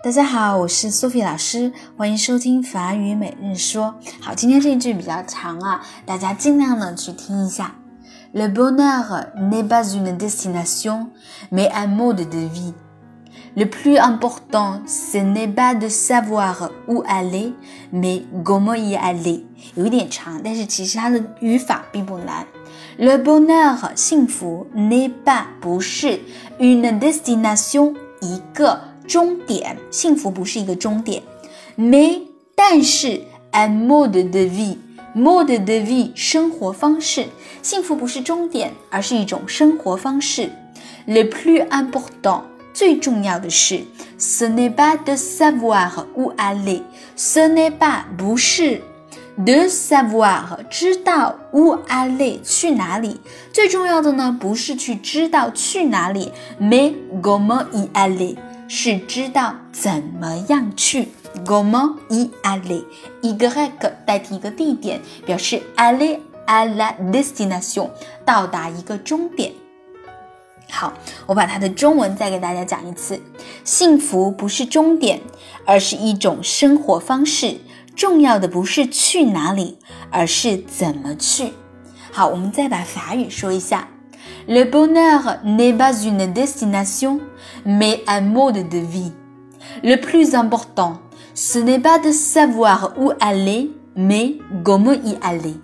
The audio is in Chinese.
大家好，我是苏菲老师，欢迎收听法语每日说。好，今天这一句比较长啊，大家尽量呢去听一下。Le bonheur n'est pas une destination, mais un mode de vie. Le plus important, ce n'est pas de savoir où aller, mais comment y aller。有一点长，但是其实它的语法并不难。Le bonheur 幸福 n'est pas 不是 une destination 一个。终点，幸福不是一个终点。Mais 但是，un mode de vie，mode de vie 生活方式，幸福不是终点，而是一种生活方式。Le plus important 最重要的是，ce n'est pas de savoir où aller，ce n'est pas 不是 de savoir 知道 où aller 去哪里，最重要的呢不是去知道去哪里，mais comment y aller。是知道怎么样去，comment y aller，y 代替一个地点，表示 aller à la destination，到达一个终点。好，我把它的中文再给大家讲一次：幸福不是终点，而是一种生活方式。重要的不是去哪里，而是怎么去。好，我们再把法语说一下。Le bonheur n'est pas une destination, mais un mode de vie. Le plus important, ce n'est pas de savoir où aller, mais comment y aller.